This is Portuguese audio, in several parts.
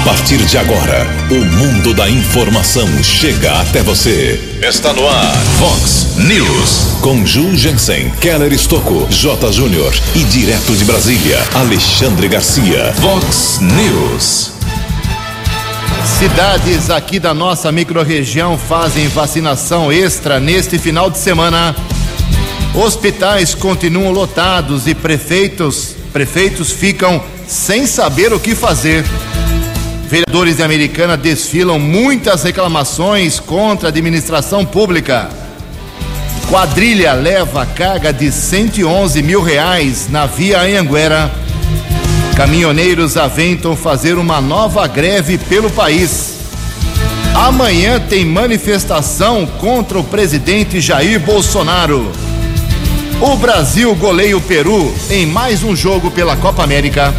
A partir de agora, o mundo da informação chega até você. Está no ar, Fox News. Com Ju Jensen, Keller Estocco, J. Júnior e direto de Brasília, Alexandre Garcia. Fox News. Cidades aqui da nossa microrregião fazem vacinação extra neste final de semana. Hospitais continuam lotados e prefeitos, prefeitos ficam sem saber o que fazer. Vereadores de Americana desfilam muitas reclamações contra a administração pública. Quadrilha leva carga de 111 mil reais na via Anhanguera. Caminhoneiros aventam fazer uma nova greve pelo país. Amanhã tem manifestação contra o presidente Jair Bolsonaro. O Brasil goleia o Peru em mais um jogo pela Copa América.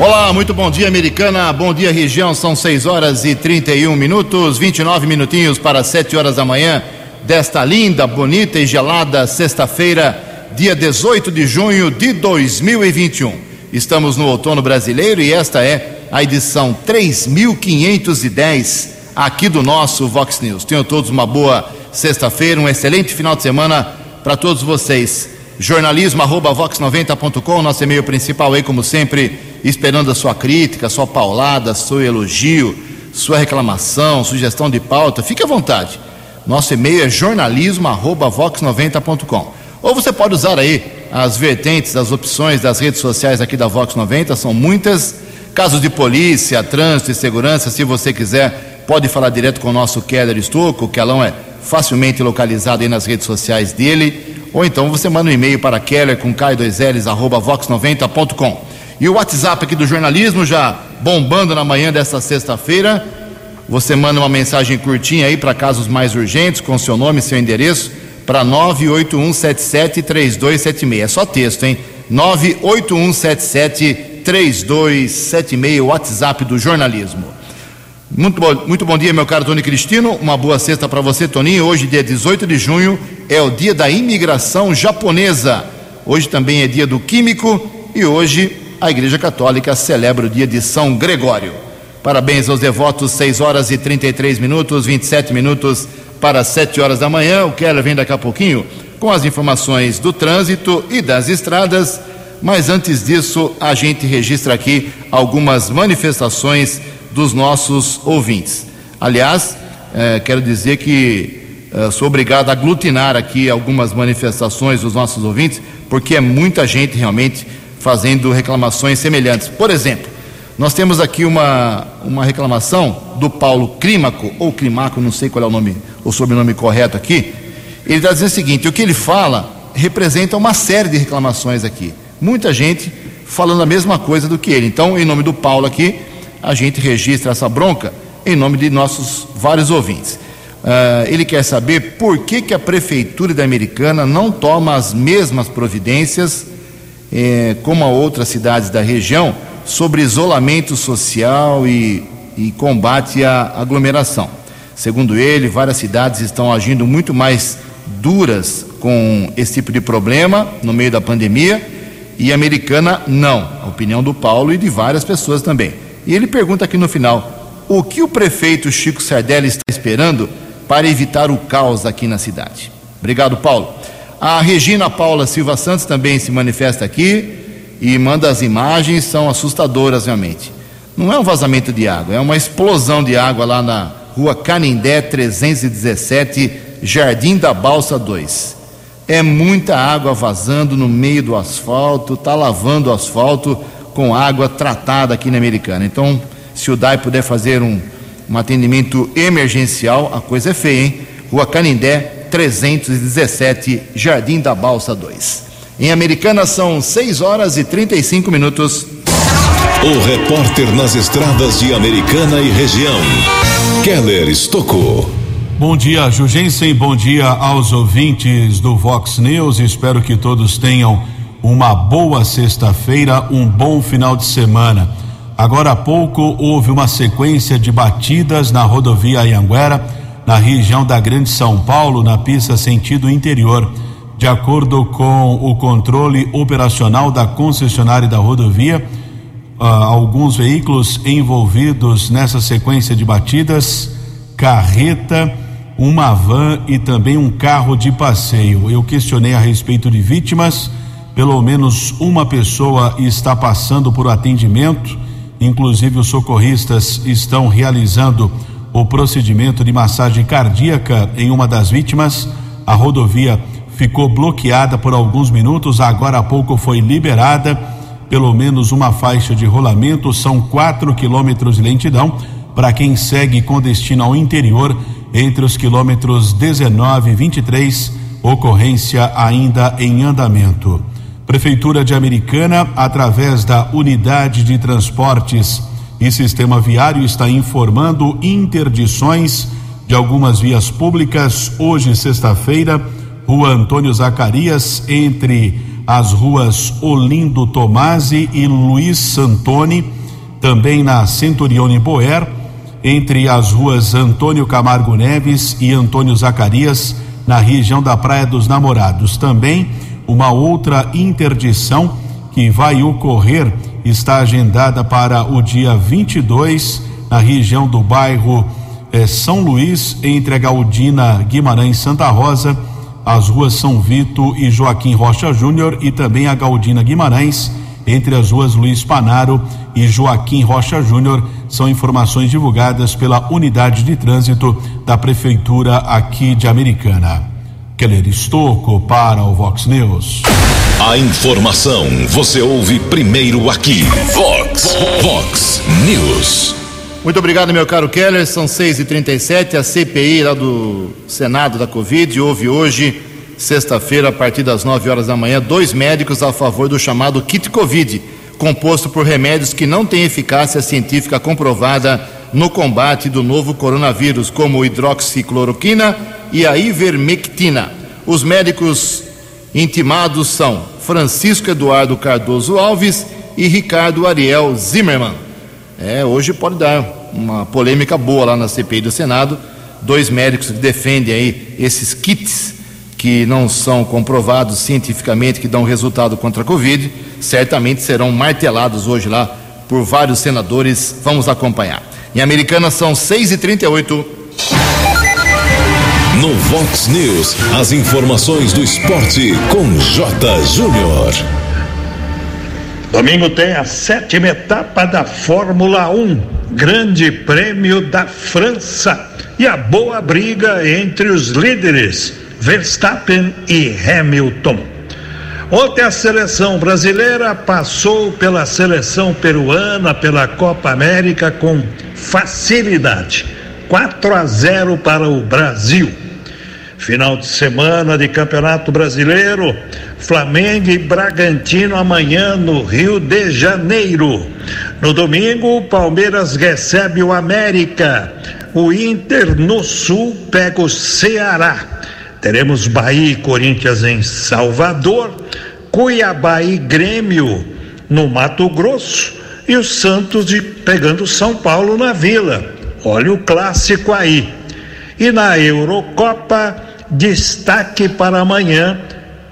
Olá, muito bom dia, americana. Bom dia, região. São 6 horas e 31 minutos, 29 minutinhos para 7 horas da manhã desta linda, bonita e gelada sexta-feira, dia 18 de junho de 2021. Estamos no outono brasileiro e esta é a edição 3510 aqui do nosso Vox News. Tenham todos uma boa sexta-feira, um excelente final de semana para todos vocês. Jornalismo arroba vox90.com, nosso e-mail principal aí, como sempre, esperando a sua crítica, sua paulada, seu elogio, sua reclamação, sugestão de pauta. Fique à vontade. Nosso e-mail é jornalismo@vox90.com. Ou você pode usar aí as vertentes, as opções das redes sociais aqui da Vox 90, são muitas. Casos de polícia, trânsito e segurança, se você quiser, pode falar direto com o nosso Keller Estocco, o Kelão é facilmente localizado aí nas redes sociais dele. Ou então você manda um e-mail para keller com k2ls arroba vox90.com. E o WhatsApp aqui do jornalismo já bombando na manhã desta sexta-feira. Você manda uma mensagem curtinha aí para casos mais urgentes, com seu nome e seu endereço, para 981773276. É só texto, hein? 981773276, WhatsApp do jornalismo. Muito bom, muito bom dia, meu caro Tony Cristino. Uma boa sexta para você, Toninho. Hoje, dia 18 de junho, é o dia da imigração japonesa. Hoje também é dia do químico e hoje a Igreja Católica celebra o dia de São Gregório. Parabéns aos devotos, 6 horas e 33 minutos, 27 minutos para 7 horas da manhã. O Keller vem daqui a pouquinho com as informações do trânsito e das estradas. Mas antes disso, a gente registra aqui algumas manifestações dos nossos ouvintes. Aliás, eh, quero dizer que eh, sou obrigado a aglutinar aqui algumas manifestações dos nossos ouvintes, porque é muita gente realmente fazendo reclamações semelhantes. Por exemplo, nós temos aqui uma, uma reclamação do Paulo Crímaco, ou Climaco, não sei qual é o nome, o sobrenome correto aqui. Ele está dizendo o seguinte: o que ele fala representa uma série de reclamações aqui. Muita gente falando a mesma coisa do que ele. Então, em nome do Paulo aqui, a gente registra essa bronca em nome de nossos vários ouvintes. Uh, ele quer saber por que, que a Prefeitura da Americana não toma as mesmas providências eh, como a outras cidades da região sobre isolamento social e, e combate à aglomeração. Segundo ele, várias cidades estão agindo muito mais duras com esse tipo de problema no meio da pandemia e a americana não. A opinião do Paulo e de várias pessoas também. E ele pergunta aqui no final: o que o prefeito Chico Sardelli está esperando para evitar o caos aqui na cidade? Obrigado, Paulo. A Regina Paula Silva Santos também se manifesta aqui e manda as imagens, são assustadoras realmente. Não é um vazamento de água, é uma explosão de água lá na rua Canindé 317, Jardim da Balsa 2. É muita água vazando no meio do asfalto, está lavando o asfalto com água tratada aqui na Americana. Então, se o DAI puder fazer um, um atendimento emergencial, a coisa é feia, hein? Rua Canindé, 317, Jardim da Balsa 2. Em Americana são 6 horas e 35 minutos. O repórter nas estradas de Americana e região, Keller Estocou. Bom dia, Jugensen. Bom dia aos ouvintes do Vox News. Espero que todos tenham uma boa sexta-feira, um bom final de semana. Agora há pouco houve uma sequência de batidas na rodovia Anhanguera, na região da Grande São Paulo, na pista sentido interior. De acordo com o controle operacional da concessionária da rodovia, uh, alguns veículos envolvidos nessa sequência de batidas, carreta, uma van e também um carro de passeio. Eu questionei a respeito de vítimas, pelo menos uma pessoa está passando por atendimento, inclusive os socorristas estão realizando o procedimento de massagem cardíaca em uma das vítimas. A rodovia ficou bloqueada por alguns minutos, agora há pouco foi liberada pelo menos uma faixa de rolamento, são quatro quilômetros de lentidão para quem segue com destino ao interior entre os quilômetros 19 e 23, ocorrência ainda em andamento. Prefeitura de Americana, através da Unidade de Transportes e Sistema Viário, está informando interdições de algumas vias públicas hoje, sexta-feira, Rua Antônio Zacarias, entre as ruas Olindo Tomasi e Luiz Santoni, também na Centurione Boer, entre as ruas Antônio Camargo Neves e Antônio Zacarias, na região da Praia dos Namorados. Também uma outra interdição que vai ocorrer está agendada para o dia 22 na região do bairro eh, São Luís, entre a Galdina Guimarães Santa Rosa as ruas São Vito e Joaquim Rocha Júnior e também a Galdina Guimarães, entre as ruas Luiz Panaro e Joaquim Rocha Júnior, são informações divulgadas pela unidade de trânsito da Prefeitura aqui de Americana. Keller Estocco para o Vox News. A informação você ouve primeiro aqui. Vox, Vox News. Muito obrigado, meu caro Keller. São 6h37. A CPI lá do Senado da Covid houve hoje, sexta-feira, a partir das 9 horas da manhã, dois médicos a favor do chamado kit Covid, composto por remédios que não têm eficácia científica comprovada no combate do novo coronavírus, como hidroxicloroquina e a ivermectina. Os médicos intimados são Francisco Eduardo Cardoso Alves e Ricardo Ariel Zimmermann. É, hoje pode dar uma polêmica boa lá na CPI do Senado. Dois médicos que defendem aí esses kits que não são comprovados cientificamente que dão resultado contra a Covid, certamente serão martelados hoje lá por vários senadores. Vamos acompanhar. Em Americana são 6 e 38 No Vox News, as informações do esporte com J. Júnior. Domingo tem a sétima etapa da Fórmula 1, Grande Prêmio da França. E a boa briga entre os líderes, Verstappen e Hamilton. Ontem a seleção brasileira passou pela seleção peruana pela Copa América com facilidade. 4 a 0 para o Brasil. Final de semana de Campeonato Brasileiro, Flamengo e Bragantino amanhã no Rio de Janeiro. No domingo, o Palmeiras recebe o América. O Inter no Sul pega o Ceará. Teremos Bahia e Corinthians em Salvador, Cuiabá e Grêmio no Mato Grosso e o Santos de, pegando São Paulo na Vila. Olha o clássico aí. E na Eurocopa, destaque para amanhã: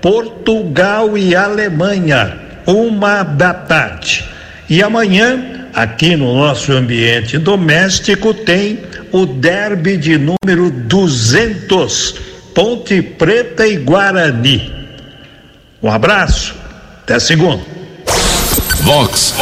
Portugal e Alemanha, uma da tarde. E amanhã, aqui no nosso ambiente doméstico, tem o derby de número 200, Ponte Preta e Guarani. Um abraço, até segunda. Vox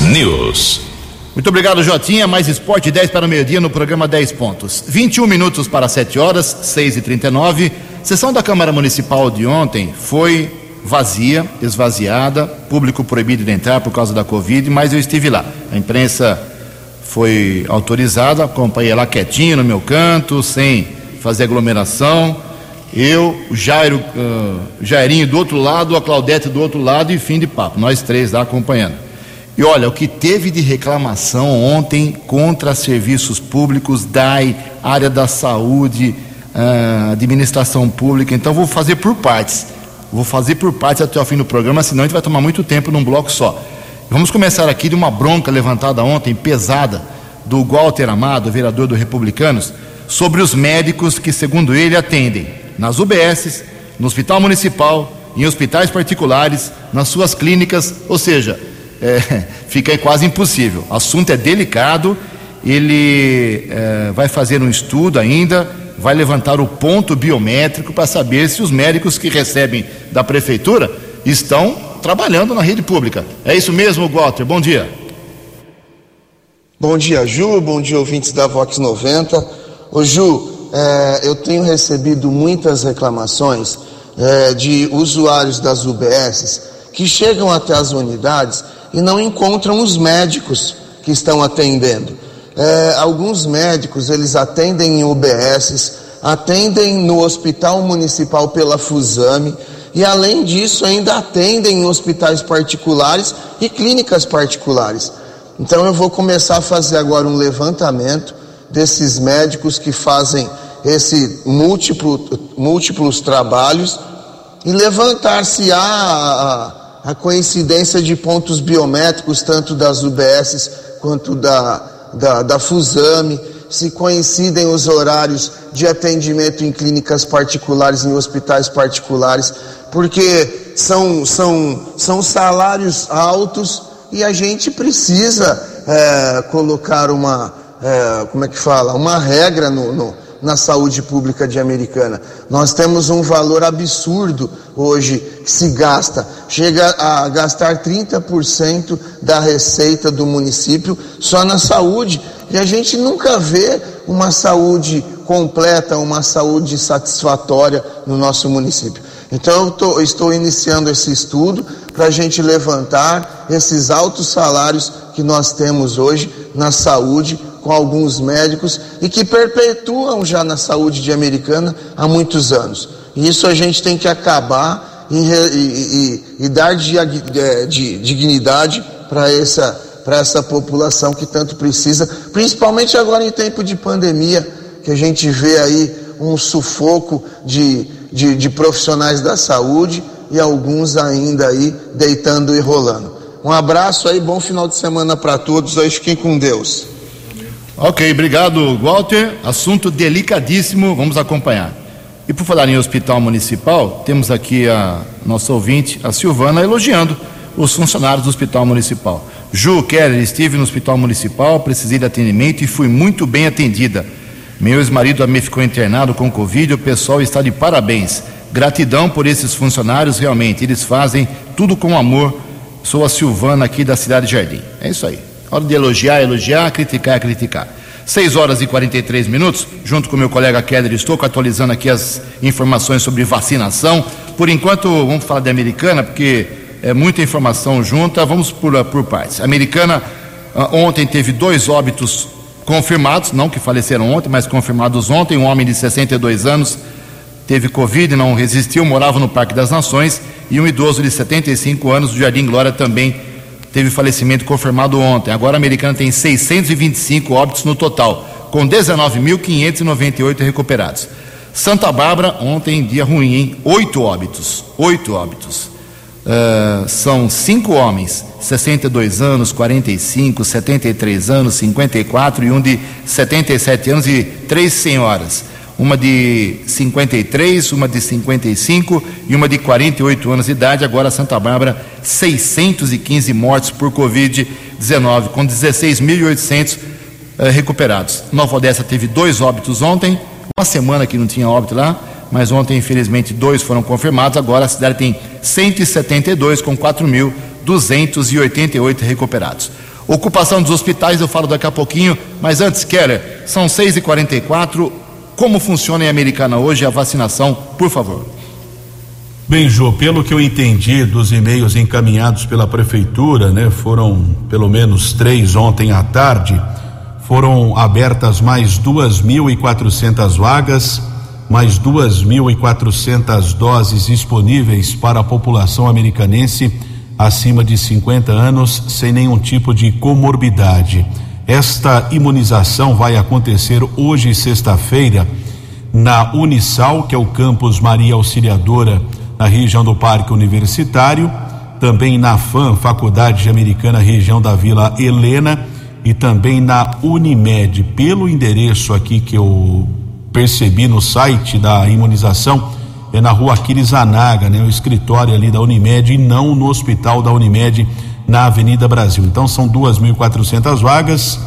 News. Muito obrigado, Jotinha. Mais esporte 10 para o meio-dia no programa 10 pontos. 21 minutos para 7 horas, 6 e 39 Sessão da Câmara Municipal de ontem foi vazia, esvaziada, público proibido de entrar por causa da Covid, mas eu estive lá. A imprensa foi autorizada, acompanhei lá quietinho no meu canto, sem fazer aglomeração. Eu, o Jairo, uh, Jairinho do outro lado, a Claudete do outro lado e fim de papo. Nós três lá acompanhando. E olha, o que teve de reclamação ontem contra serviços públicos, DAI, área da saúde, uh, administração pública. Então, vou fazer por partes. Vou fazer por partes até o fim do programa, senão a gente vai tomar muito tempo num bloco só. Vamos começar aqui de uma bronca levantada ontem, pesada, do Walter Amado, vereador do Republicanos, sobre os médicos que, segundo ele, atendem nas UBSs, no Hospital Municipal, em hospitais particulares, nas suas clínicas, ou seja, é, fica quase impossível. O assunto é delicado, ele é, vai fazer um estudo ainda, vai levantar o ponto biométrico para saber se os médicos que recebem da prefeitura estão trabalhando na rede pública. É isso mesmo, Walter? Bom dia. Bom dia, Ju. Bom dia, ouvintes da Vox 90. Ô, Ju, é, eu tenho recebido muitas reclamações é, de usuários das UBSs que chegam até as unidades e não encontram os médicos que estão atendendo. É, alguns médicos eles atendem em UBSs, atendem no Hospital Municipal pela Fusame e além disso ainda atendem em hospitais particulares e clínicas particulares. Então eu vou começar a fazer agora um levantamento desses médicos que fazem esse múltiplo, múltiplos trabalhos e levantar se há a, coincidência de pontos biométricos, tanto das UBSs quanto da, da, da Fusame, se coincidem os horários de atendimento em clínicas particulares, em hospitais particulares, porque são, são, são salários altos e a gente precisa é, colocar uma, é, como é que fala, uma regra no, no, na saúde pública de Americana. Nós temos um valor absurdo hoje que se gasta, chega a gastar 30% da receita do município só na saúde, e a gente nunca vê uma saúde completa, uma saúde satisfatória no nosso município. Então eu, tô, estou iniciando esse estudo para a gente levantar esses altos salários que nós temos hoje na saúde com alguns médicos e que perpetuam já na saúde de Americana há muitos anos. E isso a gente tem que acabar e, e, e, e dar de, é, de dignidade para essa, essa população que tanto precisa, principalmente agora em tempo de pandemia, que a gente vê aí um sufoco de, de, de profissionais da saúde e alguns ainda aí deitando e rolando. Um abraço aí, bom final de semana para todos, aí fiquem com Deus. Ok, obrigado, Walter. Assunto delicadíssimo, vamos acompanhar. E por falar em hospital municipal, temos aqui a nossa ouvinte, a Silvana, elogiando os funcionários do hospital municipal. Ju Keller, estive no hospital municipal, precisei de atendimento e fui muito bem atendida. Meu ex-marido me ficou internado com Covid, o pessoal está de parabéns. Gratidão por esses funcionários, realmente, eles fazem tudo com amor. Sou a Silvana aqui da cidade de Jardim. É isso aí. Hora de elogiar, elogiar, criticar, criticar. 6 horas e 43 minutos, junto com meu colega Keller estou atualizando aqui as informações sobre vacinação. Por enquanto, vamos falar de Americana, porque é muita informação junta. Vamos por, por partes. Americana ah, ontem teve dois óbitos confirmados, não que faleceram ontem, mas confirmados ontem. Um homem de 62 anos teve Covid, não resistiu, morava no Parque das Nações, e um idoso de 75 anos do Jardim Glória também teve falecimento confirmado ontem. Agora a americana tem 625 óbitos no total, com 19.598 recuperados. Santa Bárbara, ontem, dia ruim, hein? Oito óbitos. Oito óbitos. Uh, são cinco homens, 62 anos, 45, 73 anos, 54 e um de 77 anos e três senhoras uma de 53, uma de 55 e uma de 48 anos de idade. Agora, Santa Bárbara, 615 mortes por Covid-19, com 16.800 eh, recuperados. Nova Odessa teve dois óbitos ontem, uma semana que não tinha óbito lá, mas ontem, infelizmente, dois foram confirmados. Agora a cidade tem 172, com 4.288 recuperados. Ocupação dos hospitais eu falo daqui a pouquinho, mas antes, Keller, são 6h44. Como funciona em Americana hoje a vacinação, por favor? Bem, Jô, pelo que eu entendi dos e-mails encaminhados pela prefeitura, né, foram pelo menos três ontem à tarde, foram abertas mais 2.400 vagas, mais 2.400 doses disponíveis para a população americanense acima de 50 anos sem nenhum tipo de comorbidade. Esta imunização vai acontecer hoje, sexta-feira, na Unisal, que é o campus Maria Auxiliadora, na região do Parque Universitário, também na FAM, Faculdade Americana, região da Vila Helena, e também na Unimed. Pelo endereço aqui que eu percebi no site da imunização, é na rua Aquiles né? O escritório ali da Unimed e não no hospital da Unimed na Avenida Brasil. Então são 2.400 vagas.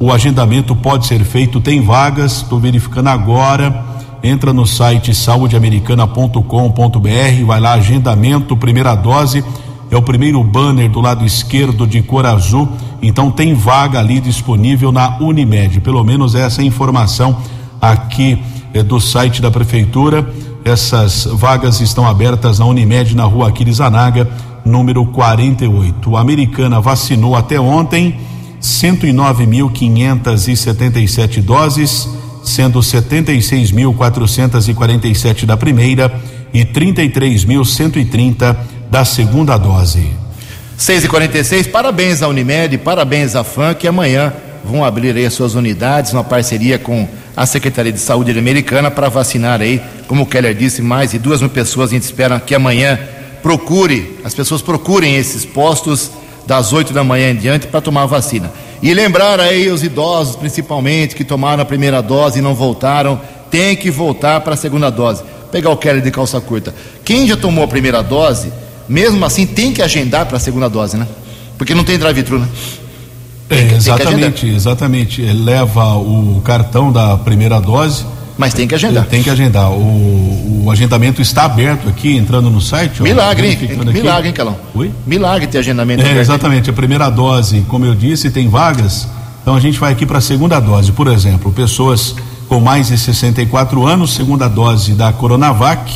O agendamento pode ser feito, tem vagas, estou verificando agora. Entra no site saudeamericana.com.br, vai lá, agendamento, primeira dose. É o primeiro banner do lado esquerdo de cor azul. Então tem vaga ali disponível na Unimed. Pelo menos essa é informação aqui é, do site da prefeitura. Essas vagas estão abertas na Unimed, na rua Aquiles Anaga, número 48. A americana vacinou até ontem 109.577 doses, sendo 76.447 da primeira e 33.130 da segunda dose. 6 e 46 parabéns à Unimed, parabéns à FAM, que amanhã vão abrir aí as suas unidades, uma parceria com a Secretaria de Saúde Americana para vacinar aí, como o Keller disse, mais de duas mil pessoas. A gente espera que amanhã procure, as pessoas procurem esses postos das 8 da manhã em diante para tomar a vacina. E lembrar aí os idosos, principalmente, que tomaram a primeira dose e não voltaram, tem que voltar para a segunda dose. Pegar o Keller de calça curta. Quem já tomou a primeira dose, mesmo assim, tem que agendar para a segunda dose, né? Porque não tem drive-thru, né? É, exatamente, exatamente. Ele leva o cartão da primeira dose. Mas tem que agendar. Tem que agendar. O, o agendamento está aberto aqui, entrando no site. Milagre, hein? Milagre, hein, Calão? Oi? Milagre ter agendamento é, aberto. Exatamente. A primeira dose, como eu disse, tem vagas. Então a gente vai aqui para a segunda dose. Por exemplo, pessoas com mais de 64 anos, segunda dose da Coronavac,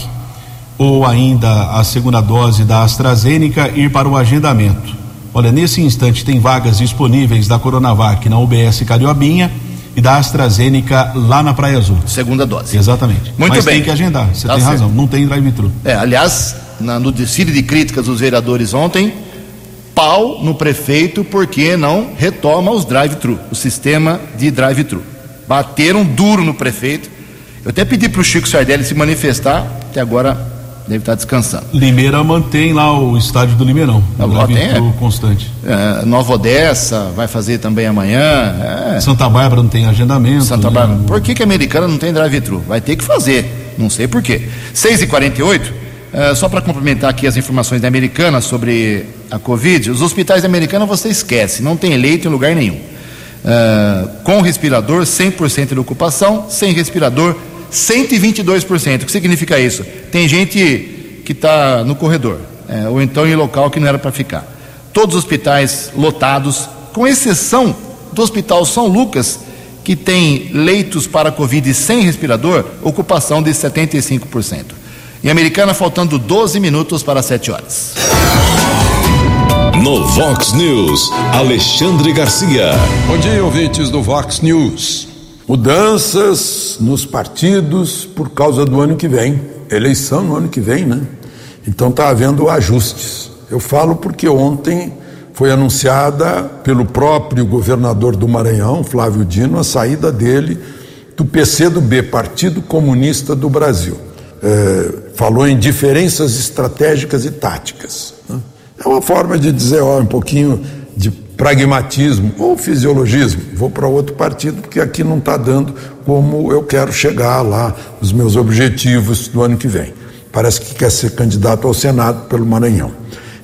ou ainda a segunda dose da AstraZeneca, ir para o agendamento. Olha, nesse instante tem vagas disponíveis da Coronavac na UBS Cariobinha e da AstraZeneca lá na Praia Azul. Segunda dose. Exatamente. Muito Mas bem. tem que agendar, você Tá tem certo. razão, não tem drive-thru. É, aliás, na- no desfile de críticas dos vereadores ontem, pau no prefeito porque não retoma os drive-thru, o sistema de drive-thru. Bateram duro no prefeito. Eu até pedi para o Chico Sardelli se manifestar, que agora deve estar descansando. Limeira mantém lá o estádio do Limeirão, Agora tem, é. constante. É, Nova Odessa vai fazer também amanhã. É, Santa Bárbara não tem agendamento. Santa né? Bárbara. Por que, que a americana não tem drive-thru? Vai ter que fazer. Não sei por quê. 6h48, eh, só para complementar aqui as informações da americana sobre a Covid, os hospitais da americana você esquece, não tem leito em lugar nenhum. Eh, com respirador, 100% de ocupação, sem respirador, 122%. O que significa isso? Tem gente que está no corredor, eh, ou então em local que não era para ficar. Todos os hospitais lotados, com exceção do Hospital São Lucas, que tem leitos para Covid sem respirador, ocupação de 75%. Em Americana, faltando 12 minutos para 7 horas. No Vox News, Alexandre Garcia. Bom dia, ouvintes do Vox News. Mudanças nos partidos por causa do ano que vem. Eleição no ano que vem, né? Então está havendo ajustes. Eu falo porque ontem foi anunciada pelo próprio governador do Maranhão, Flávio Dino, a saída dele do PCdoB, Partido Comunista do Brasil. É, falou em diferenças estratégicas e táticas. né? É uma forma de dizer, ó, um pouquinho de pragmatismo ou fisiologismo. Vou para outro partido porque aqui não está dando como eu quero chegar lá, os meus objetivos do ano que vem. Parece que quer ser candidato ao Senado pelo Maranhão.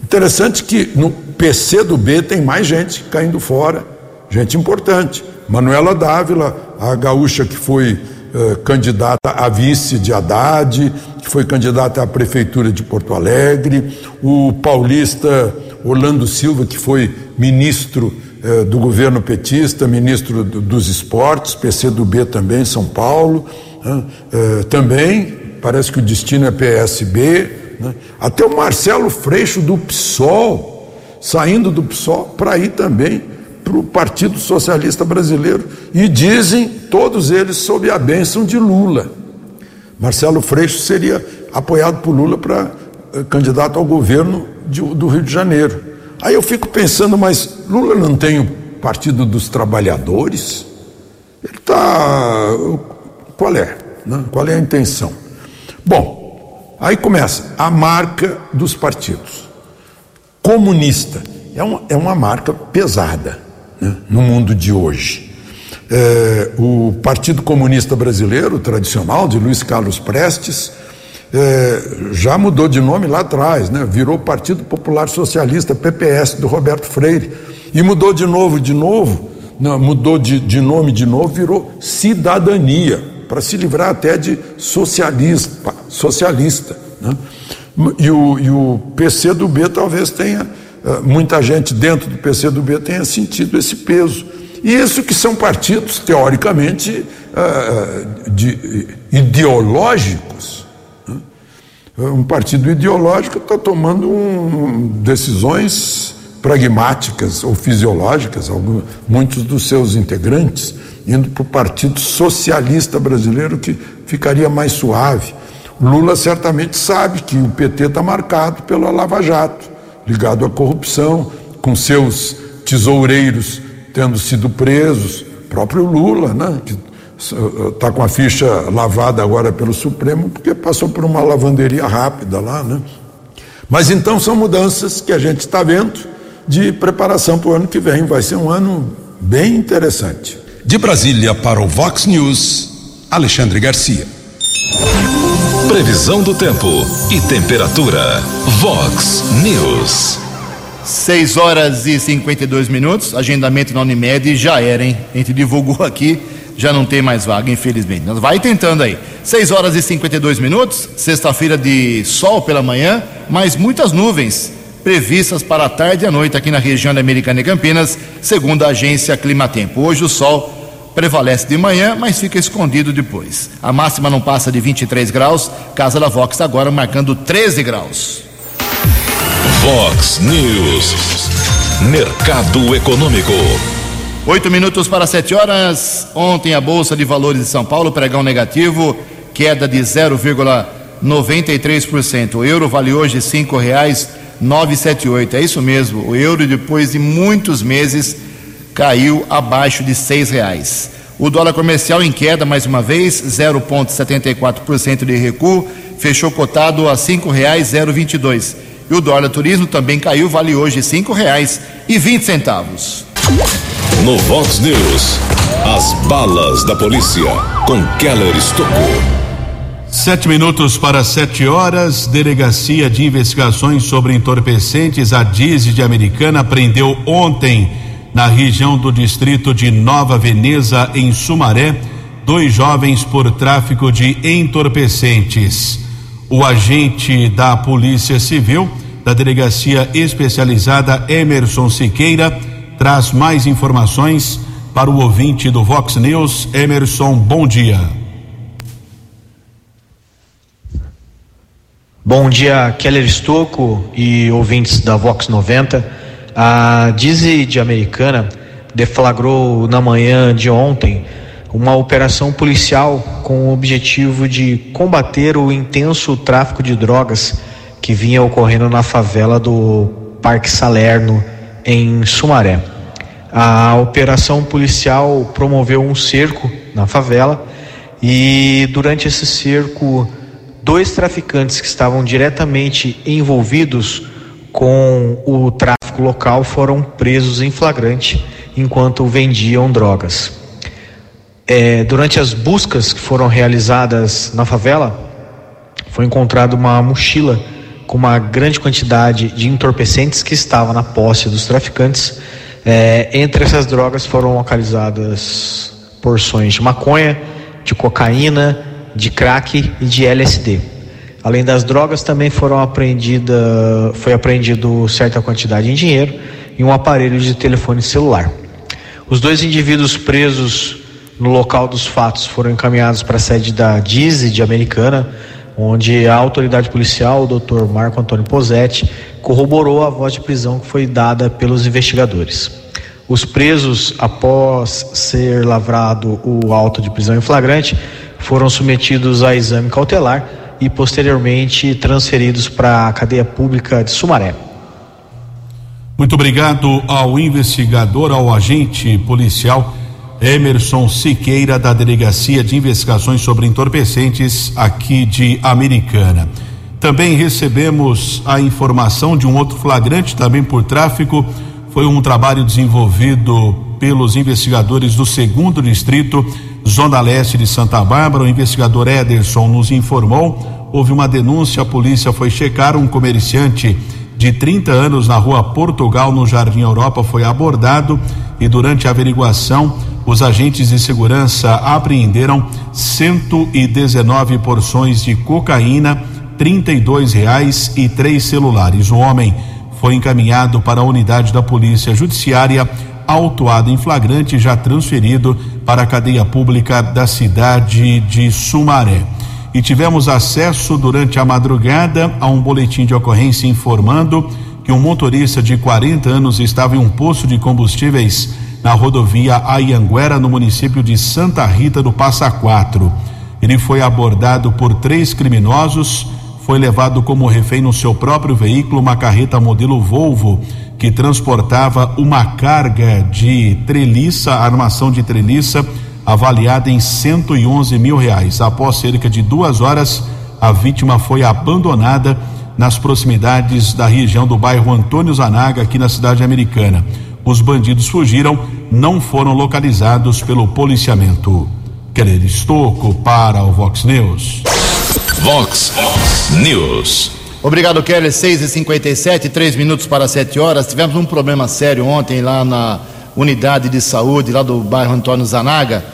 Interessante que no PC do B tem mais gente caindo fora, gente importante. Manuela Dávila, a gaúcha que foi eh, candidata a vice de Haddad, que foi candidata à prefeitura de Porto Alegre, o paulista Orlando Silva, que foi ministro eh, do governo petista, ministro do- dos esportes, PCdoB também, São Paulo, né? Eh, também parece que o destino é PSB, né? até o Marcelo Freixo do PSOL, saindo do PSOL para ir também para o Partido Socialista Brasileiro. E dizem, todos eles, sob a bênção de Lula. Marcelo Freixo seria apoiado por Lula para candidato ao governo de- do Rio de Janeiro. Aí eu fico pensando, mas Lula não tem o Partido dos Trabalhadores? Ele está. Qual é? né? Qual é a intenção? Bom, aí começa a marca dos partidos. Comunista é uma, é uma marca pesada né, no mundo de hoje. É, o Partido Comunista Brasileiro, tradicional, de Luiz Carlos Prestes, é, já mudou de nome lá atrás, né? virou Partido Popular Socialista, PPS, do Roberto Freire, e mudou de novo, de novo, não, mudou de, de nome de novo, virou Cidadania, para se livrar até de socialista. socialista né? e, o, e o PCdoB talvez tenha, é, muita gente dentro do PCdoB tenha sentido esse peso. E isso que são partidos, teoricamente, é, de, ideológicos, um partido ideológico está tomando um, decisões pragmáticas ou fisiológicas, alguns, muitos dos seus integrantes indo para o Partido Socialista Brasileiro, que ficaria mais suave. Lula certamente sabe que o PT está marcado pela Lava Jato, ligado à corrupção, com seus tesoureiros tendo sido presos, próprio Lula, né, que está com a ficha lavada agora pelo Supremo, porque passou por uma lavanderia rápida lá, né? Mas então são mudanças que a gente está vendo de preparação para o ano que vem. Vai ser um ano bem interessante. De Brasília para o Vox News, Alexandre Garcia. Previsão do tempo e temperatura. Vox News. 6 horas e 52 minutos. Agendamento na Unimed já era, hein? A gente divulgou aqui já não tem mais vaga, infelizmente. Mas vai tentando aí. 6 horas e 52 minutos, sexta-feira de sol pela manhã, mas muitas nuvens previstas para a tarde e a noite aqui na região da Americana e Campinas, segundo a agência Climatempo. Hoje o sol prevalece de manhã, mas fica escondido depois. A máxima não passa de 23 graus, Casa da Vox agora marcando 13 graus. Vox News. Mercado Econômico. Oito minutos para sete horas. Ontem a Bolsa de Valores de São Paulo, pregão negativo, queda de 0,93%. O euro vale hoje cinco reais 978. É isso mesmo. O euro depois de muitos meses caiu abaixo de seis reais. O dólar comercial em queda mais uma vez, 0,74% de recuo, fechou cotado a cinco reais 022. E o dólar turismo também caiu, vale hoje vinte centavos. No Vox News, as balas da polícia com Keller Estocou. Sete minutos para sete horas, Delegacia de Investigações sobre Entorpecentes, a DISE de Americana, prendeu ontem, na região do distrito de Nova Veneza, em Sumaré, dois jovens por tráfico de entorpecentes. O agente da Polícia Civil, da Delegacia Especializada Emerson Siqueira, traz mais informações para o ouvinte do Vox News. Emerson, bom dia. Bom dia, Keller Estocco e ouvintes da Vox 90. A Dize de Americana deflagrou na manhã de ontem uma operação policial com o objetivo de combater o intenso tráfico de drogas que vinha ocorrendo na favela do Parque Salerno, em Sumaré. A operação policial promoveu um cerco na favela e durante esse cerco, dois traficantes que estavam diretamente envolvidos com o tráfico local foram presos em flagrante enquanto vendiam drogas. É, durante as buscas que foram realizadas na favela, foi encontrada uma mochila com uma grande quantidade de entorpecentes que estava na posse dos traficantes. É, entre essas drogas foram localizadas porções de maconha, de cocaína, de crack e de LSD. Além das drogas, também foram apreendida, foi apreendido certa quantidade em dinheiro e um aparelho de telefone celular. Os dois indivíduos presos no local dos fatos foram encaminhados para a sede da DISE de Americana, onde a autoridade policial, o doutor Marco Antônio Posetti, corroborou a voz de prisão que foi dada pelos investigadores. Os presos, após ser lavrado o auto de prisão em flagrante, foram submetidos a exame cautelar e posteriormente transferidos para a cadeia pública de Sumaré. Muito obrigado ao investigador, ao agente policial Emerson Siqueira, da Delegacia de Investigações sobre Entorpecentes, aqui de Americana. Também recebemos a informação de um outro flagrante, também por tráfico. Foi um trabalho desenvolvido pelos investigadores do segundo distrito, Zona Leste de Santa Bárbara. O investigador Ederson nos informou. houve uma denúncia, a polícia foi checar um comerciante de 30 anos na rua Portugal, no Jardim Europa, foi abordado e durante a averiguação, os agentes de segurança apreenderam 119 porções de cocaína, 32 reais e três celulares. O homem foi encaminhado para a unidade da Polícia Judiciária, autuado em flagrante, já transferido para a cadeia pública da cidade de Sumaré e tivemos acesso durante a madrugada a um boletim de ocorrência informando que um motorista de 40 anos estava em um poço de combustíveis na rodovia Ayanguera, no município de Santa Rita do Passa Quatro. Ele foi abordado por três criminosos, foi levado como refém no seu próprio veículo, uma carreta modelo Volvo, que transportava uma carga de treliça, armação de treliça avaliada em 111 mil reais. Após cerca de duas horas, a vítima foi abandonada nas proximidades da região do bairro Antônio Zanaga, aqui na cidade americana. Os bandidos fugiram, não foram localizados pelo policiamento. Querer Estoco para o Vox News. Vox News. Obrigado, Kelly. 6 e 57 três minutos para 7 horas. Tivemos um problema sério ontem lá na unidade de saúde, lá do bairro Antônio Zanaga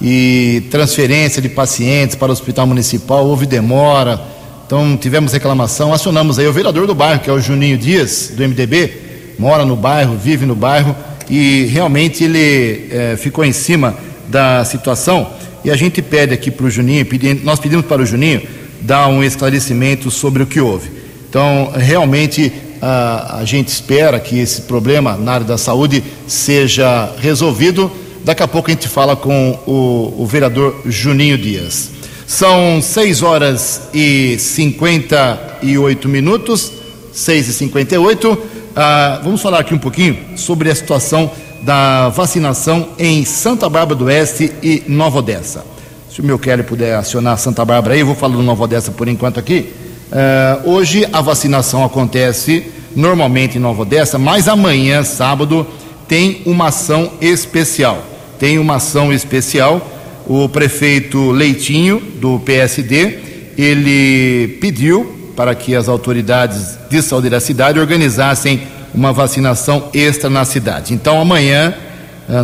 e transferência de pacientes para o hospital municipal, houve demora, então tivemos reclamação, acionamos aí o vereador do bairro, que é o Juninho Dias, do MDB, mora no bairro, vive no bairro e realmente ele é, ficou em cima da situação e a gente pede aqui para o Juninho, nós pedimos para o Juninho dar um esclarecimento sobre o que houve. Então, realmente a, gente espera que esse problema na área da saúde seja resolvido Daqui a pouco a gente fala com o, o vereador Juninho Dias. São 6 horas e 58 minutos, 6 e 58. Ah, vamos falar aqui um pouquinho sobre a situação da vacinação em Santa Bárbara do Oeste e Nova Odessa. Se o meu Kelly puder acionar Santa Bárbara aí, eu vou falar do Nova Odessa por enquanto aqui. Ah, hoje a vacinação acontece normalmente em Nova Odessa, mas amanhã, sábado, tem uma ação especial tem uma ação especial. O prefeito Leitinho, do PSD, ele pediu para que as autoridades de saúde da cidade organizassem uma vacinação extra na cidade. Então, amanhã,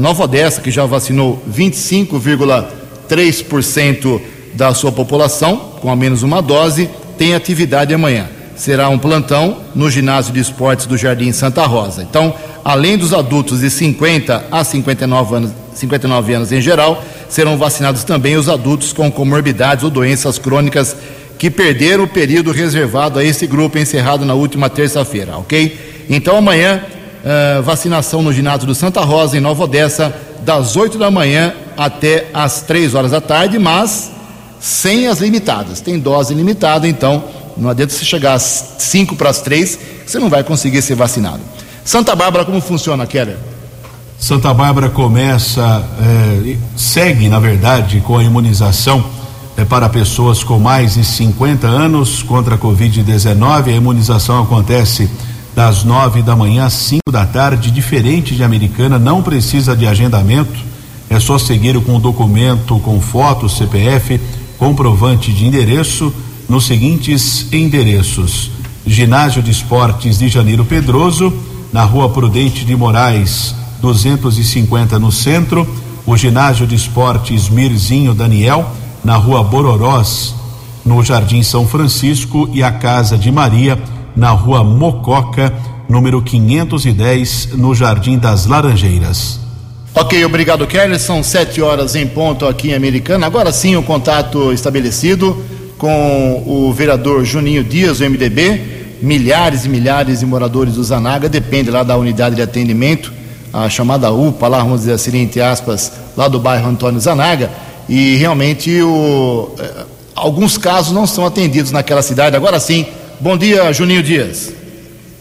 Nova Odessa, que já vacinou 25,3% da sua população, com ao menos uma dose, tem atividade amanhã. Será um plantão no ginásio de esportes do Jardim Santa Rosa. Então, além dos adultos de 50 a 59 anos, 59 anos em geral, serão vacinados também os adultos com comorbidades ou doenças crônicas que perderam o período reservado a esse grupo encerrado na última terça-feira, ok? Então amanhã, uh, vacinação no ginásio do Santa Rosa, em Nova Odessa, das 8 da manhã até as 3 horas da tarde, mas sem as limitadas. Tem dose limitada, então não adianta você chegar às 5 para as 3, você não vai conseguir ser vacinado. Santa Bárbara, como funciona, Keller? Santa Bárbara começa, é, segue, na verdade, com a imunização é, para pessoas com mais de 50 anos contra a Covid-19. A imunização acontece das 9 da manhã às 5 da tarde, diferente de Americana, não precisa de agendamento, é só seguir com o documento com foto, CPF, comprovante de endereço nos seguintes endereços: Ginásio de Esportes de Janeiro Pedroso, na Rua Prudente de Moraes, 250 no centro, o ginásio de esportes Mirzinho Daniel, na rua Bororós, no Jardim São Francisco, e a Casa de Maria, na rua Mococa, número 510, no Jardim das Laranjeiras. Ok, obrigado, Kelly. São sete horas em ponto aqui em Americana. Agora sim, o contato estabelecido com o vereador Juninho Dias, do MDB. Milhares e milhares de moradores do Zanaga, depende lá da unidade de atendimento a chamada UPA, lá, vamos dizer assim, entre aspas, lá do bairro Antônio Zanaga, e realmente o, eh, alguns casos não são atendidos naquela cidade. Agora sim, bom dia, Juninho Dias.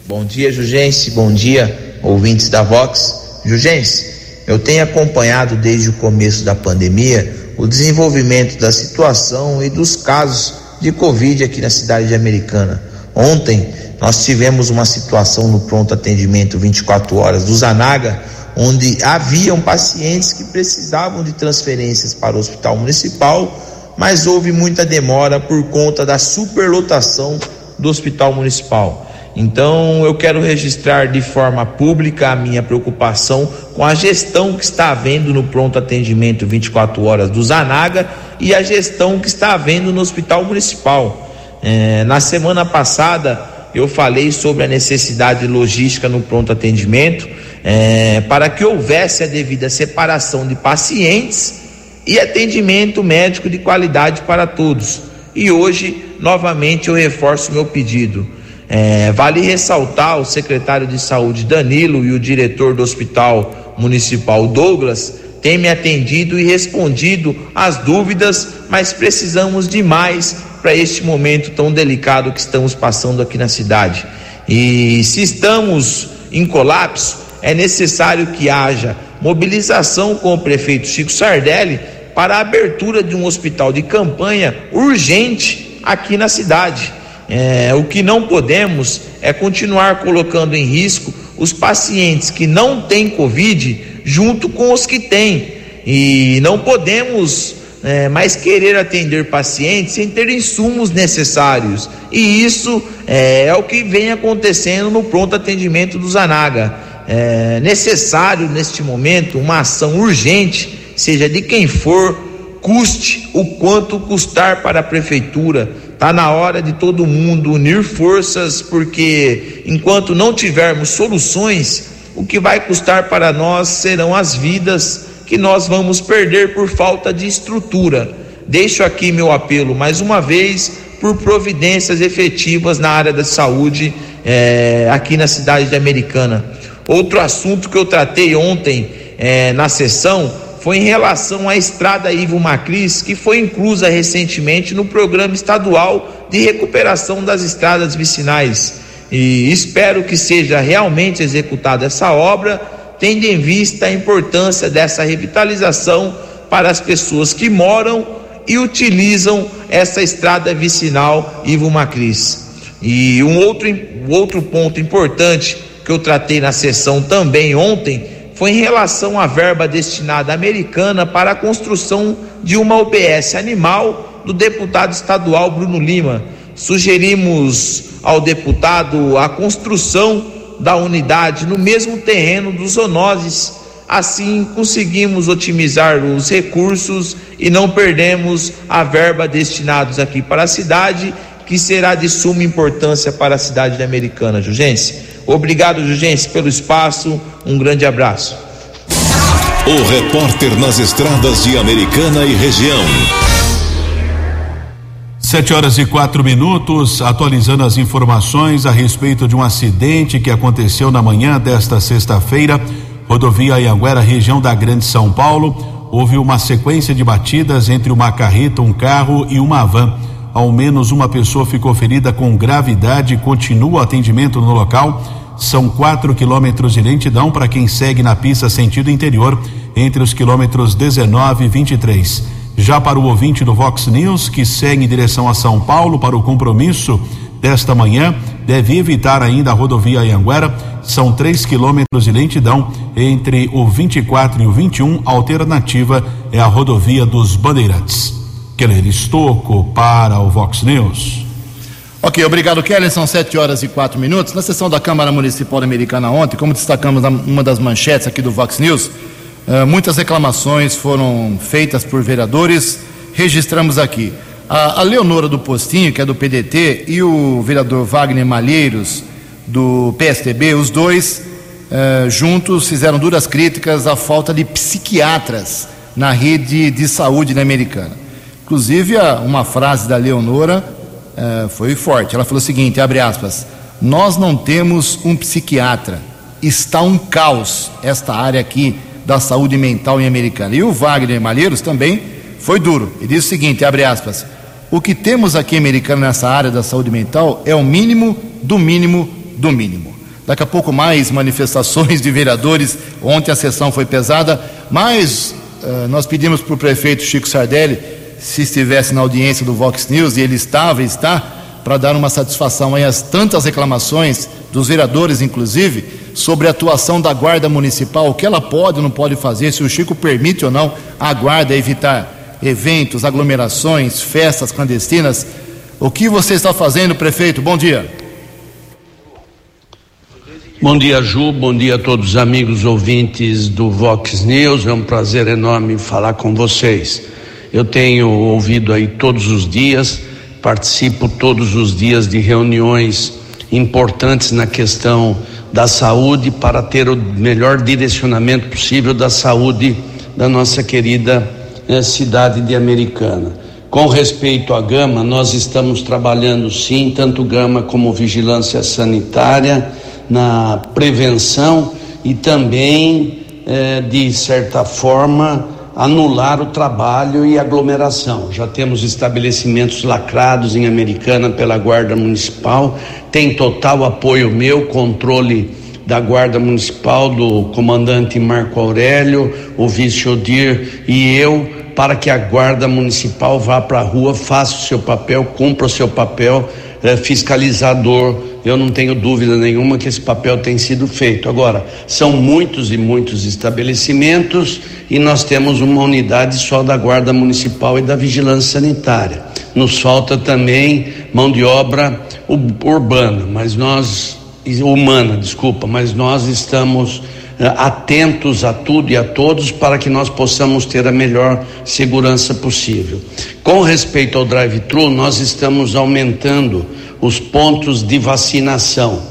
Bom dia, Jugense, bom dia, ouvintes da Vox. Jugense, eu tenho acompanhado desde o começo da pandemia o desenvolvimento da situação e dos casos de Covid aqui na cidade de Americana. Ontem nós tivemos uma situação no pronto atendimento 24 horas do Zanaga, onde haviam pacientes que precisavam de transferências para o hospital municipal, mas houve muita demora por conta da superlotação do hospital municipal. Então, eu quero registrar de forma pública a minha preocupação com a gestão que está havendo no pronto atendimento 24 horas do Zanaga e a gestão que está havendo no Hospital Municipal. É, na semana passada, eu falei sobre a necessidade logística no pronto atendimento é, para que houvesse a devida separação de pacientes e atendimento médico de qualidade para todos. E hoje, novamente, eu reforço meu pedido é, vale ressaltar o secretário de saúde Danilo e o diretor do Hospital Municipal Douglas têm me atendido e respondido às dúvidas, mas precisamos de mais para este momento tão delicado que estamos passando aqui na cidade. E se estamos em colapso, é necessário que haja mobilização com o prefeito Chico Sardelli para a abertura de um hospital de campanha urgente aqui na cidade. É, o que não podemos é continuar colocando em risco os pacientes que não têm Covid junto com os que têm. E não podemos é, mais querer atender pacientes sem ter insumos necessários. E isso é, é o que vem acontecendo no pronto atendimento do Zanaga. É necessário neste momento uma ação urgente, seja de quem for, custe o quanto custar para a prefeitura Está na hora de todo mundo unir forças, porque enquanto não tivermos soluções, o que vai custar para nós serão as vidas que nós vamos perder por falta de estrutura. Deixo aqui meu apelo mais uma vez por providências efetivas na área da saúde é, aqui na cidade de Americana. Outro assunto que eu tratei ontem é, na sessão foi em relação à estrada Ivo Macris, que foi inclusa recentemente no programa estadual de recuperação das estradas vicinais. E espero que seja realmente executada essa obra, tendo em vista a importância dessa revitalização para as pessoas que moram e utilizam essa estrada vicinal Ivo Macris. E um outro, um outro ponto importante que eu tratei na sessão também ontem foi em relação à verba destinada americana para a construção de uma UBS animal do deputado estadual Bruno Lima. Sugerimos ao deputado a construção da unidade no mesmo terreno dos zoonoses. Assim conseguimos otimizar os recursos e não perdemos a verba destinados aqui para a cidade, que será de suma importância para a cidade de Americana, Jugense. Obrigado, Jugense, pelo espaço. Um grande abraço. O repórter nas estradas de Americana e região. Sete horas e quatro minutos, atualizando as informações a respeito de um acidente que aconteceu na manhã desta sexta-feira, rodovia Ianguera, região da Grande São Paulo. Houve uma sequência de batidas entre uma carreta, um carro e uma van. Ao menos uma pessoa ficou ferida com gravidade e continua o atendimento no local são quatro quilômetros de lentidão para quem segue na pista sentido interior entre os quilômetros 19 e 23. Já para o ouvinte do Vox News que segue em direção a São Paulo para o compromisso desta manhã, deve evitar ainda a rodovia Anhanguera. São três quilômetros de lentidão entre o 24 e o 21. A alternativa é a rodovia dos Bandeirantes. Keller Estocco para o Vox News. Ok, obrigado, Kelly. São sete horas e quatro minutos. Na sessão da Câmara Municipal Americana ontem, como destacamos uma das manchetes aqui do Vox News, uh, muitas reclamações foram feitas por vereadores. Registramos aqui. A, Leonora do Postinho, que é do PDT, e o vereador Wagner Malheiros, do PSTB, os dois uh, juntos fizeram duras críticas à falta de psiquiatras na rede de saúde Americana. Inclusive, uma frase da Leonora uh, foi forte. Ela falou o seguinte: abre aspas, nós não temos um psiquiatra, está um caos esta área aqui da saúde mental em Americana. E o Wagner Malheiros também foi duro. Ele disse o seguinte: abre aspas, o que temos aqui em Americana nessa área da saúde mental é o mínimo do mínimo do mínimo. Daqui a pouco mais manifestações de vereadores. Ontem a sessão foi pesada, mas uh, nós pedimos para o prefeito Chico Sardelli se estivesse na audiência do Vox News, e ele estava e está, para dar uma satisfação aí às tantas reclamações dos vereadores, inclusive, sobre a atuação da Guarda Municipal, o que ela pode ou não pode fazer, se o Chico permite ou não a Guarda evitar eventos, aglomerações, festas clandestinas. O que você está fazendo, prefeito? Bom dia. Bom dia, Ju. Bom dia a todos os amigos ouvintes do Vox News. É um prazer enorme falar com vocês. Eu tenho ouvido aí todos os dias, participo todos os dias de reuniões importantes na questão da saúde para ter o melhor direcionamento possível da saúde da nossa querida eh, cidade de Americana. Com respeito à Gama, nós estamos trabalhando sim, tanto Gama como vigilância sanitária na prevenção e também, eh, de certa forma, anular o trabalho e aglomeração. Já temos estabelecimentos lacrados em Americana pela Guarda Municipal, tem total apoio meu, controle da Guarda Municipal, do comandante Marco Aurélio, o vice Odir e eu, para que a Guarda Municipal vá para a rua, faça o seu papel, cumpra o seu papel eh, fiscalizador eu não tenho dúvida nenhuma que esse papel tem sido feito. Agora, são muitos e muitos estabelecimentos e nós temos uma unidade só da Guarda Municipal e da Vigilância Sanitária. Nos falta também mão de obra urbana, mas nós humana, desculpa, mas nós estamos atentos a tudo e a todos para que nós possamos ter a melhor segurança possível. Com respeito ao drive-thru, nós estamos aumentando os pontos de vacinação.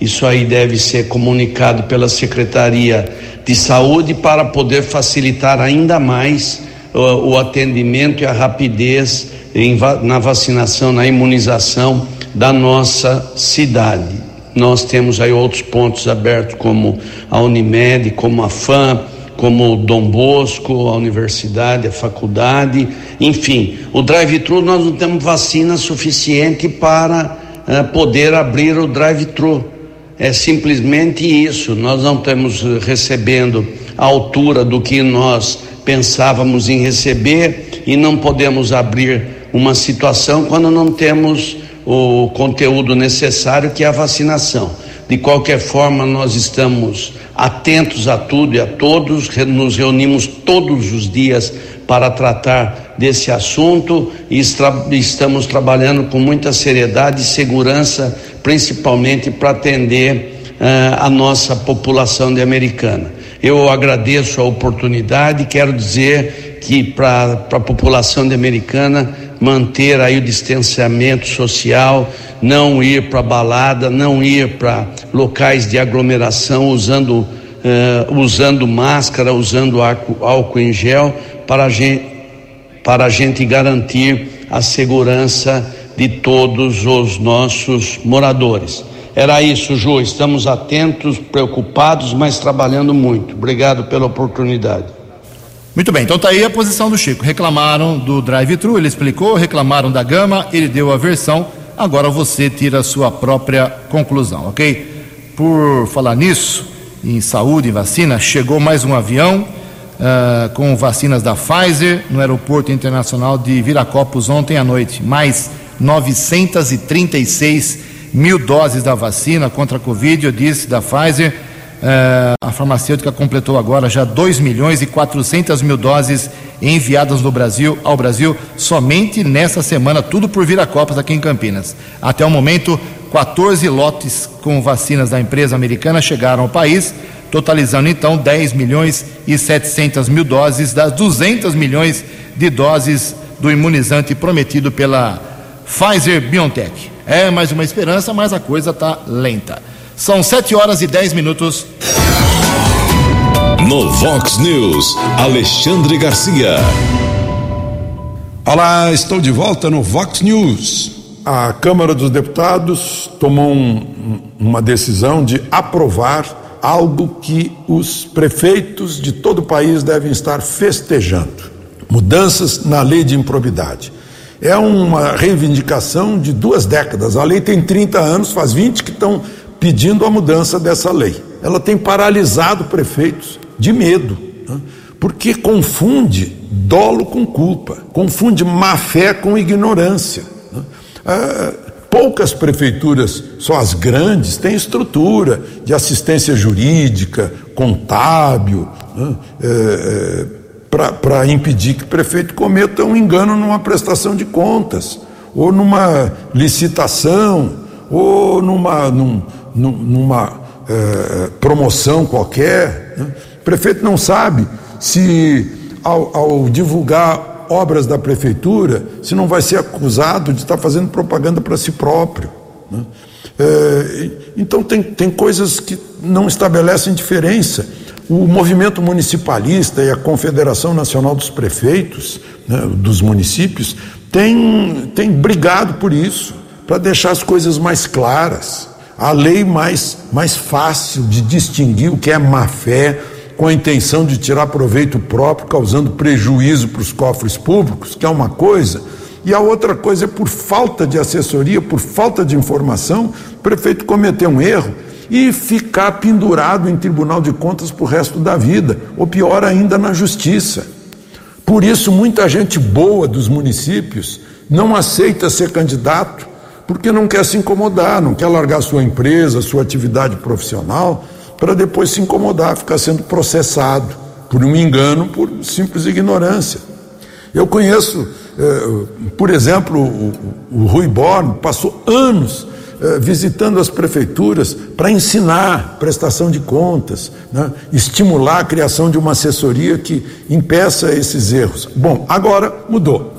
Isso aí deve ser comunicado pela Secretaria de Saúde para poder facilitar ainda mais uh, o atendimento e a rapidez em, na vacinação, na imunização da nossa cidade. Nós temos aí outros pontos abertos, como a Unimed, como a FAM, como o Dom Bosco, a universidade, a faculdade, enfim. O drive-thru nós não temos vacina suficiente para uh, poder abrir o drive-thru. É simplesmente isso. Nós não estamos recebendo a altura do que nós pensávamos em receber e não podemos abrir uma situação quando não temos o conteúdo necessário que é a vacinação. De qualquer forma, nós estamos atentos a tudo e a todos, nos reunimos todos os dias para tratar desse assunto e estamos trabalhando com muita seriedade e segurança, principalmente para atender uh, a nossa população de Americana. Eu agradeço a oportunidade e quero dizer que para a população Americana manter aí o distanciamento social, não ir para balada, não ir para locais de aglomeração usando, uh, usando máscara, usando álcool em gel, para a, gente, para a gente garantir a segurança de todos os nossos moradores. Era isso, Ju. Estamos atentos, preocupados, mas trabalhando muito. Obrigado pela oportunidade. Muito bem, então tá aí a posição do Chico. Reclamaram do drive-thru, ele explicou, reclamaram da gama, ele deu a versão, agora você tira a sua própria conclusão, ok? Por falar nisso, em saúde e vacina, chegou mais um avião uh, com vacinas da Pfizer no Aeroporto Internacional de Viracopos ontem à noite. Mais 936 mil doses da vacina contra a Covid, eu disse, da Pfizer Uh, a farmacêutica completou agora já 2 milhões e 400 mil doses enviadas no Brasil, ao Brasil somente nessa semana, tudo por Viracopas aqui em Campinas. Até o momento, 14 lotes com vacinas da empresa americana chegaram ao país, totalizando então 10 milhões e 700 mil doses das 200 milhões de doses do imunizante prometido pela Pfizer BioNTech. É mais uma esperança, mas a coisa está lenta. São 7 horas e 10 minutos. No Vox News, Alexandre Garcia. Olá, estou de volta no Vox News. A Câmara dos Deputados tomou um, uma decisão de aprovar algo que os prefeitos de todo o país devem estar festejando: mudanças na lei de improbidade. É uma reivindicação de duas décadas. A lei tem 30 anos, faz 20 que estão pedindo a mudança dessa lei. Ela tem paralisado prefeitos de medo, né? porque confunde dolo com culpa, confunde má fé com ignorância. Né? Ah, poucas prefeituras, só as grandes, têm estrutura de assistência jurídica, contábil, né? é, é, para impedir que o prefeito cometa um engano numa prestação de contas, ou numa licitação, ou numa, num, numa é, promoção qualquer. Né? O prefeito não sabe se, ao, ao divulgar obras da prefeitura, se não vai ser acusado de estar fazendo propaganda para si próprio. Né? É, então, tem, tem coisas que não estabelecem diferença. O movimento municipalista e a Confederação Nacional dos Prefeitos, né, dos municípios, tem, tem brigado por isso, para deixar as coisas mais claras, a lei mais, mais fácil de distinguir o que é má fé, com a intenção de tirar proveito próprio, causando prejuízo para os cofres públicos, que é uma coisa, e a outra coisa é por falta de assessoria, por falta de informação, o prefeito cometer um erro e ficar pendurado em tribunal de contas para o resto da vida, ou pior ainda, na justiça. Por isso, muita gente boa dos municípios não aceita ser candidato, porque não quer se incomodar, não quer largar sua empresa, sua atividade profissional, para depois se incomodar, ficar sendo processado por um engano, por simples ignorância. Eu conheço, eh, por exemplo, o, o Rui Borne, passou anos eh, visitando as prefeituras para ensinar prestação de contas, né? estimular a criação de uma assessoria que impeça esses erros. Bom, agora mudou.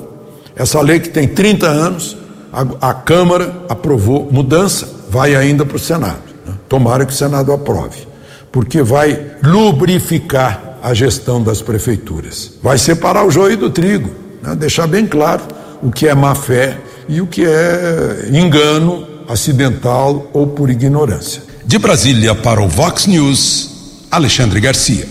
Essa lei que tem 30 anos, a, a Câmara aprovou mudança, vai ainda para o Senado. Né? Tomara que o Senado aprove, porque vai lubrificar a gestão das prefeituras, vai separar o joio do trigo, né? deixar bem claro o que é má fé e o que é engano acidental ou por ignorância. De Brasília para o Vox News, Alexandre Garcia.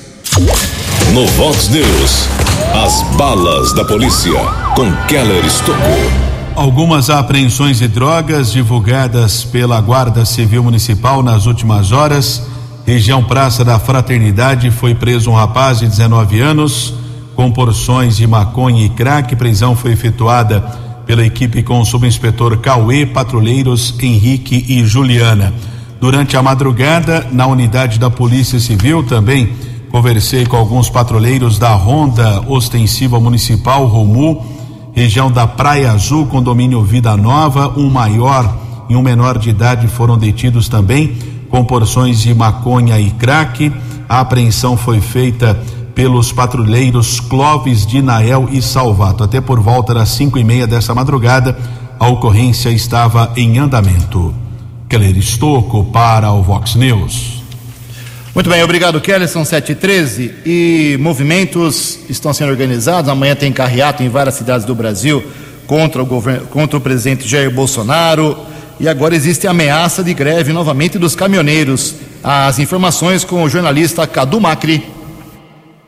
No Vox News, as balas da polícia com Keller Estocou. Algumas apreensões de drogas divulgadas pela Guarda Civil Municipal nas últimas horas. Região Praça da Fraternidade foi preso um rapaz de 19 anos com porções de maconha e crack. Prisão foi efetuada pela equipe com o subinspetor Cauê, patrulheiros Henrique e Juliana. Durante a madrugada, na unidade da Polícia Civil também conversei com alguns patrulheiros da Ronda Ostensiva Municipal Romu, região da Praia Azul, condomínio Vida Nova, um maior e um menor de idade foram detidos também com porções de maconha e crack. A apreensão foi feita pelos patrulheiros Clóvis de Nael e Salvato. Até por volta das cinco e meia dessa madrugada, a ocorrência estava em andamento. Keller Estocco para o Vox News. Muito bem, obrigado, Keller. São 7 e 13 movimentos estão sendo organizados. Amanhã tem carreato em várias cidades do Brasil contra o, governo, contra o presidente Jair Bolsonaro. E agora existe ameaça de greve novamente dos caminhoneiros. As informações com o jornalista Cadu Macri.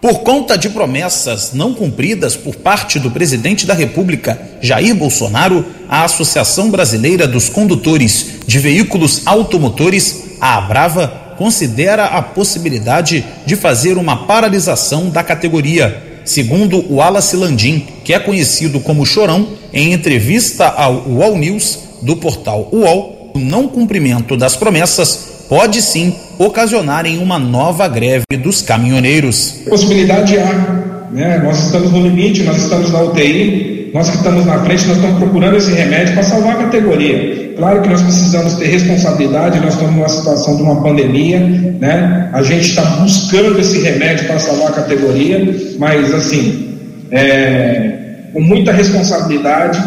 Por conta de promessas não cumpridas por parte do presidente da República, Jair Bolsonaro, a Associação Brasileira dos Condutores de Veículos Automotores, a Abrava, considera a possibilidade de fazer uma paralisação da categoria. Segundo o Wallace Landim, que é conhecido como Chorão, em entrevista ao UOL News do portal UOL, o não cumprimento das promessas pode sim ocasionar em uma nova greve dos caminhoneiros. Possibilidade há, né? Nós estamos no limite, nós estamos na UTI, nós que estamos na frente, nós estamos procurando esse remédio para salvar a categoria. Claro que nós precisamos ter responsabilidade, nós estamos numa situação de uma pandemia, né? A gente está buscando esse remédio para salvar a categoria, mas assim, é, com muita responsabilidade,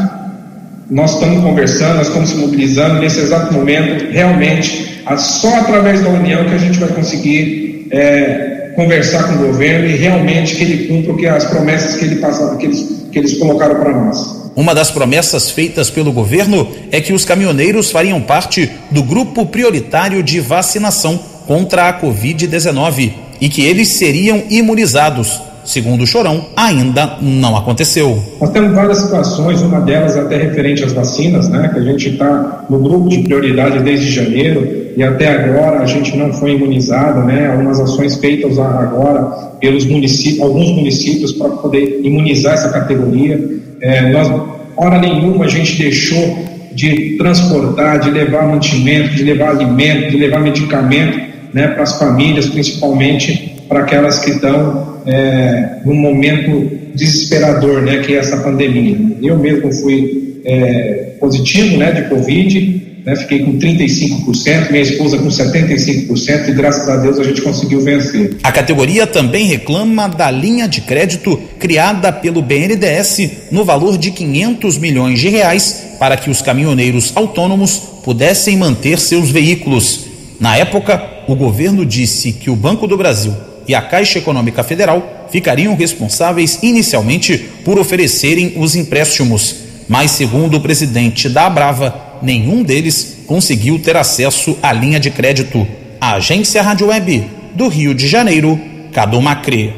nós estamos conversando, nós estamos se mobilizando nesse exato momento, realmente só através da união que a gente vai conseguir é, conversar com o governo e realmente que ele cumpra que as promessas que, ele passaram, que, eles, que eles colocaram para nós. Uma das promessas feitas pelo governo é que os caminhoneiros fariam parte do grupo prioritário de vacinação contra a Covid-19 e que eles seriam imunizados segundo o Chorão, ainda não aconteceu. Nós temos várias situações, uma delas é até referente às vacinas, né, que a gente está no grupo de prioridade desde janeiro e até agora a gente não foi imunizado, né, algumas ações feitas agora pelos municípios, alguns municípios para poder imunizar essa categoria. É, nós, hora nenhuma a gente deixou de transportar, de levar mantimento, de levar alimento, de levar medicamento né, para as famílias, principalmente para aquelas que estão é, momento desesperador, né, que é essa pandemia. Eu mesmo fui é, positivo, né, de Covid, né, fiquei com 35%, minha esposa com 75% e graças a Deus a gente conseguiu vencer. A categoria também reclama da linha de crédito criada pelo BNDES no valor de 500 milhões de reais para que os caminhoneiros autônomos pudessem manter seus veículos. Na época, o governo disse que o Banco do Brasil e a Caixa Econômica Federal ficariam responsáveis inicialmente por oferecerem os empréstimos. Mas, segundo o presidente da Abrava, nenhum deles conseguiu ter acesso à linha de crédito. A agência Rádio Web do Rio de Janeiro, Cadu Macri.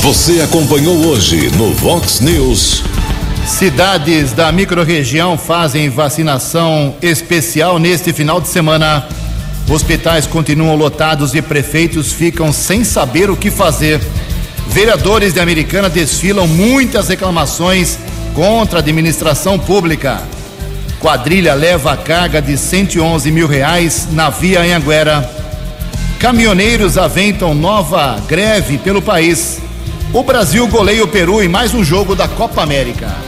Você acompanhou hoje no Vox News. Cidades da microrregião fazem vacinação especial neste final de semana. Hospitais continuam lotados e prefeitos ficam sem saber o que fazer. Vereadores de Americana desfilam muitas reclamações contra a administração pública. Quadrilha leva carga de 111 mil reais na via Anhanguera. Caminhoneiros aventam nova greve pelo país. O Brasil goleia o Peru em mais um jogo da Copa América.